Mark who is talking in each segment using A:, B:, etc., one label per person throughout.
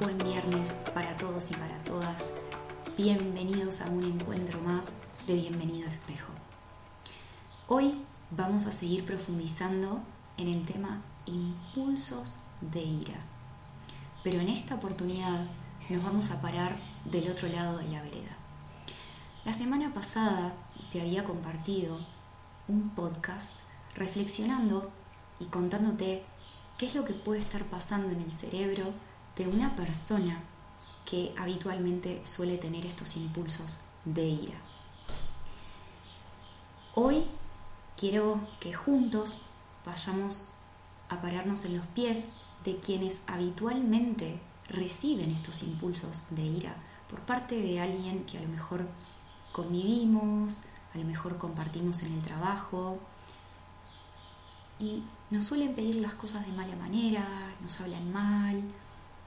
A: Buen viernes para todos y para todas. Bienvenidos a un encuentro más de Bienvenido Espejo. Hoy vamos a seguir profundizando en el tema impulsos de ira. Pero en esta oportunidad nos vamos a parar del otro lado de la vereda. La semana pasada te había compartido un podcast reflexionando y contándote qué es lo que puede estar pasando en el cerebro de una persona que habitualmente suele tener estos impulsos de ira. Hoy quiero que juntos vayamos a pararnos en los pies de quienes habitualmente reciben estos impulsos de ira por parte de alguien que a lo mejor convivimos, a lo mejor compartimos en el trabajo y nos suelen pedir las cosas de mala manera, nos hablan mal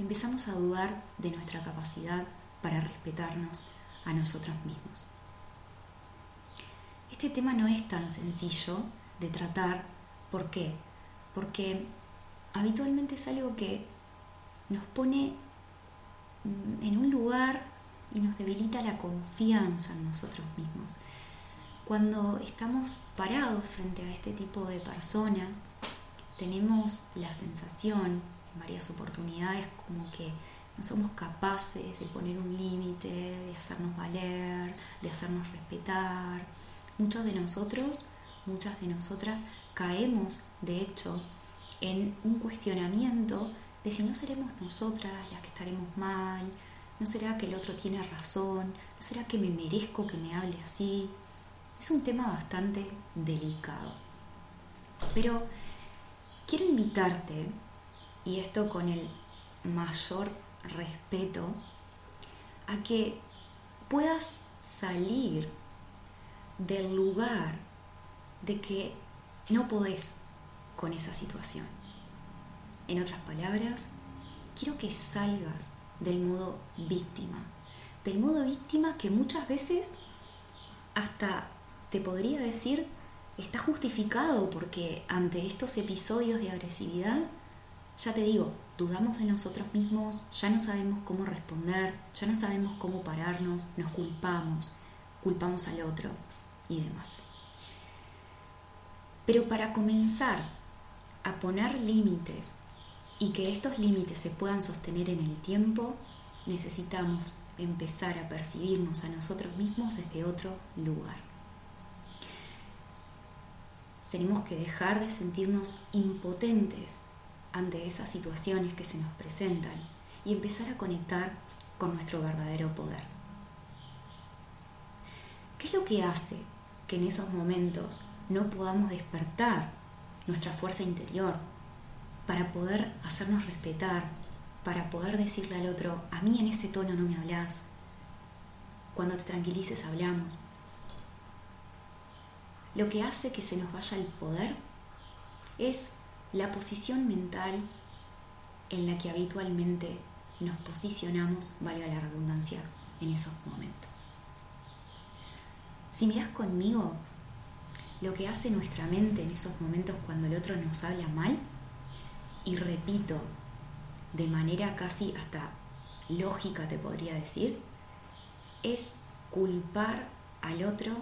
A: empezamos a dudar de nuestra capacidad para respetarnos a nosotros mismos. Este tema no es tan sencillo de tratar. ¿Por qué? Porque habitualmente es algo que nos pone mm, en un lugar y nos debilita la confianza en nosotros mismos. Cuando estamos parados frente a este tipo de personas, tenemos la sensación, en varias oportunidades, como que no somos capaces de poner un límite, de hacernos valer, de hacernos respetar. Muchos de nosotros, muchas de nosotras caemos, de hecho, en un cuestionamiento de si no seremos nosotras las que estaremos mal, no será que el otro tiene razón, no será que me merezco que me hable así. Es un tema bastante delicado. Pero quiero invitarte, y esto con el mayor respeto, a que puedas salir del lugar de que no podés con esa situación. En otras palabras, quiero que salgas del modo víctima. Del modo víctima que muchas veces hasta te podría decir está justificado porque ante estos episodios de agresividad, ya te digo, dudamos de nosotros mismos, ya no sabemos cómo responder, ya no sabemos cómo pararnos, nos culpamos, culpamos al otro y demás. Pero para comenzar a poner límites y que estos límites se puedan sostener en el tiempo, necesitamos empezar a percibirnos a nosotros mismos desde otro lugar. Tenemos que dejar de sentirnos impotentes ante esas situaciones que se nos presentan y empezar a conectar con nuestro verdadero poder. ¿Qué es lo que hace que en esos momentos no podamos despertar nuestra fuerza interior, para poder hacernos respetar, para poder decirle al otro, a mí en ese tono no me hablas, cuando te tranquilices hablamos. Lo que hace que se nos vaya el poder es la posición mental en la que habitualmente nos posicionamos, valga la redundancia, en esos momentos. Si miras conmigo lo que hace nuestra mente en esos momentos cuando el otro nos habla mal, y repito, de manera casi hasta lógica te podría decir, es culpar al otro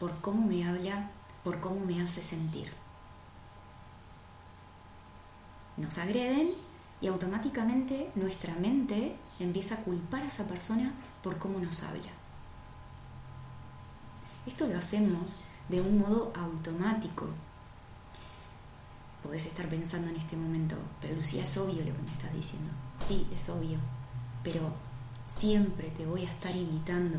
A: por cómo me habla, por cómo me hace sentir. Nos agreden y automáticamente nuestra mente empieza a culpar a esa persona por cómo nos habla. Esto lo hacemos de un modo automático, podés estar pensando en este momento, pero Lucía, es obvio lo que me estás diciendo. Sí, es obvio, pero siempre te voy a estar invitando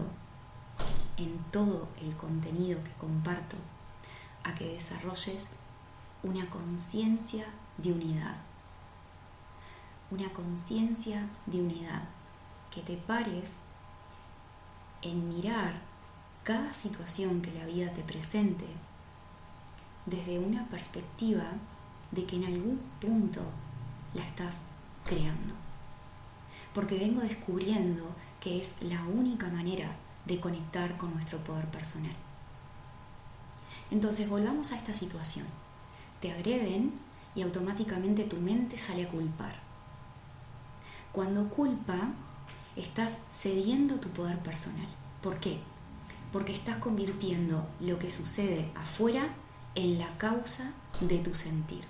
A: en todo el contenido que comparto a que desarrolles una conciencia de unidad. Una conciencia de unidad. Que te pares en mirar cada situación que la vida te presente desde una perspectiva de que en algún punto la estás creando. Porque vengo descubriendo que es la única manera de conectar con nuestro poder personal. Entonces volvamos a esta situación. Te agreden y automáticamente tu mente sale a culpar. Cuando culpa, estás cediendo tu poder personal. ¿Por qué? Porque estás convirtiendo lo que sucede afuera en la causa de tu sentir.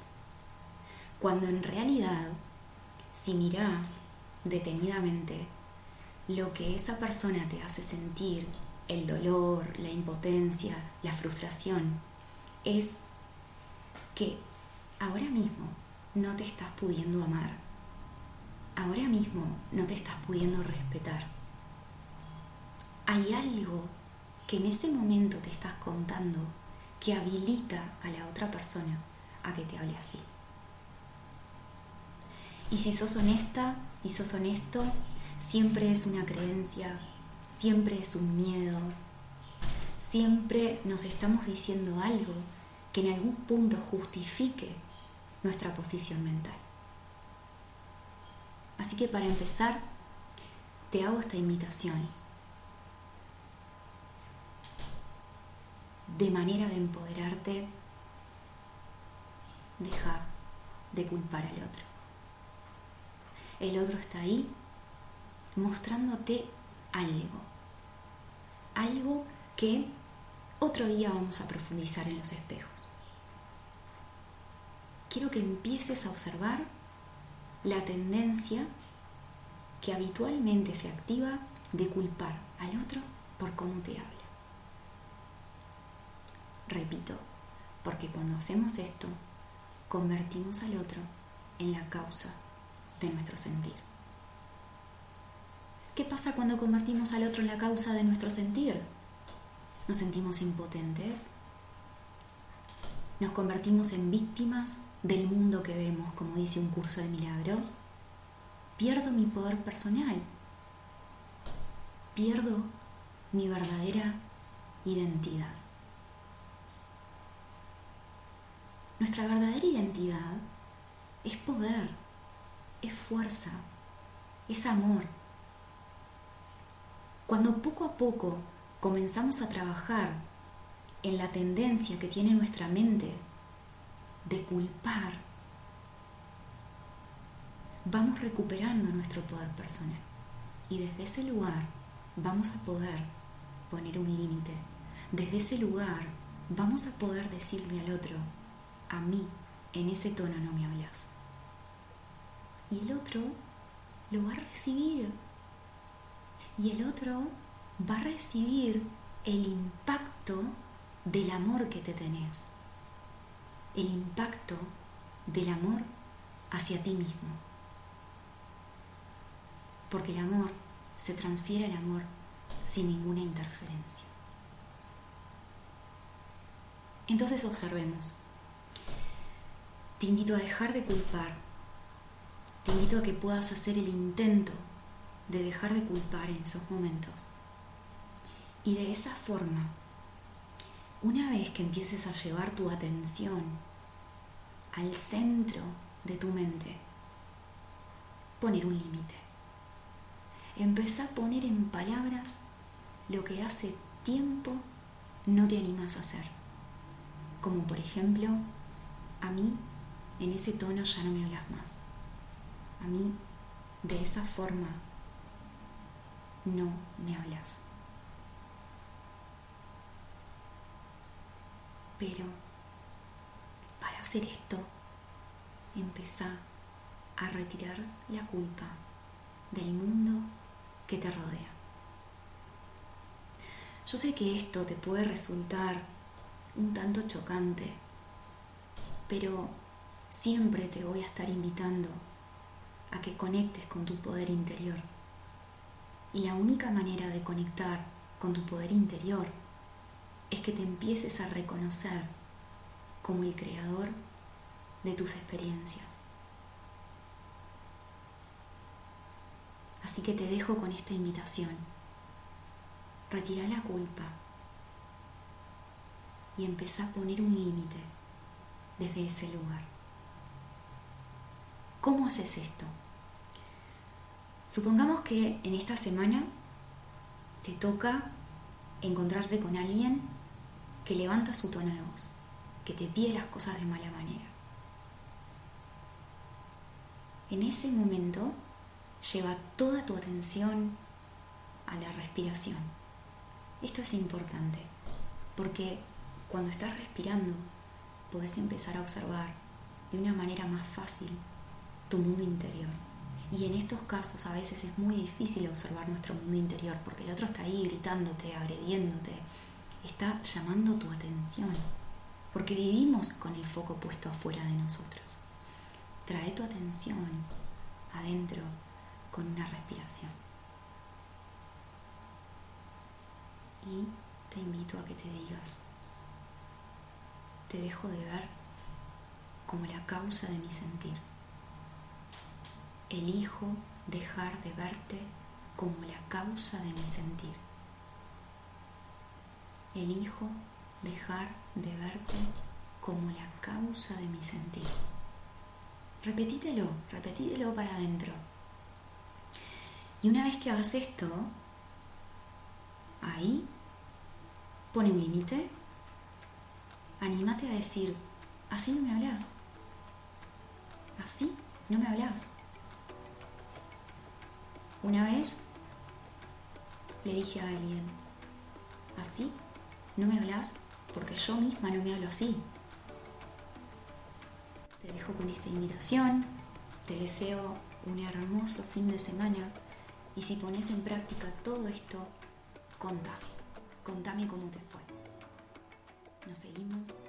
A: Cuando en realidad, si mirás detenidamente lo que esa persona te hace sentir, el dolor, la impotencia, la frustración, es que ahora mismo no te estás pudiendo amar. Ahora mismo no te estás pudiendo respetar. Hay algo que en ese momento te estás contando que habilita a la otra persona a que te hable así. Y si sos honesta y sos honesto, siempre es una creencia, siempre es un miedo, siempre nos estamos diciendo algo que en algún punto justifique nuestra posición mental. Así que para empezar, te hago esta invitación de manera de empoderarte, deja de culpar al otro. El otro está ahí mostrándote algo, algo que otro día vamos a profundizar en los espejos. Quiero que empieces a observar la tendencia que habitualmente se activa de culpar al otro por cómo te habla. Repito, porque cuando hacemos esto, convertimos al otro en la causa de nuestro sentir. ¿Qué pasa cuando convertimos al otro en la causa de nuestro sentir? Nos sentimos impotentes. Nos convertimos en víctimas del mundo que vemos, como dice un curso de milagros. Pierdo mi poder personal. Pierdo mi verdadera identidad. Nuestra verdadera identidad es poder, es fuerza, es amor. Cuando poco a poco comenzamos a trabajar en la tendencia que tiene nuestra mente de culpar, vamos recuperando nuestro poder personal. Y desde ese lugar vamos a poder poner un límite. Desde ese lugar vamos a poder decirle al otro, a mí en ese tono no me hablas. Y el otro lo va a recibir. Y el otro va a recibir el impacto del amor que te tenés, el impacto del amor hacia ti mismo. Porque el amor se transfiere al amor sin ninguna interferencia. Entonces observemos. Te invito a dejar de culpar. Te invito a que puedas hacer el intento de dejar de culpar en esos momentos y de esa forma, una vez que empieces a llevar tu atención al centro de tu mente, poner un límite. Empezá a poner en palabras lo que hace tiempo no te animas a hacer. Como por ejemplo, a mí en ese tono ya no me hablas más. A mí de esa forma no me hablas. Pero para hacer esto, empezá a retirar la culpa del mundo que te rodea. Yo sé que esto te puede resultar un tanto chocante, pero siempre te voy a estar invitando a que conectes con tu poder interior. Y la única manera de conectar con tu poder interior que te empieces a reconocer como el creador de tus experiencias. Así que te dejo con esta invitación. Retira la culpa y empezá a poner un límite desde ese lugar. ¿Cómo haces esto? Supongamos que en esta semana te toca encontrarte con alguien que levanta su tono de voz, que te pide las cosas de mala manera. En ese momento lleva toda tu atención a la respiración. Esto es importante porque cuando estás respirando podés empezar a observar de una manera más fácil tu mundo interior. Y en estos casos a veces es muy difícil observar nuestro mundo interior porque el otro está ahí gritándote, agrediéndote, está llamando tu atención, porque vivimos con el foco puesto afuera de nosotros. Trae tu atención adentro con una respiración. Y te invito a que te digas, te dejo de ver como la causa de mi sentir. Elijo dejar de verte como la causa de mi sentir. Elijo dejar de verte como la causa de mi sentir. Repetítelo, repetítelo para adentro. Y una vez que hagas esto, ahí pone un límite. Anímate a decir, así no me hablas. Así no me hablas. Una vez le dije a alguien, así no me hablas porque yo misma no me hablo así. Te dejo con esta invitación, te deseo un hermoso fin de semana y si pones en práctica todo esto, contame, contame cómo te fue. Nos seguimos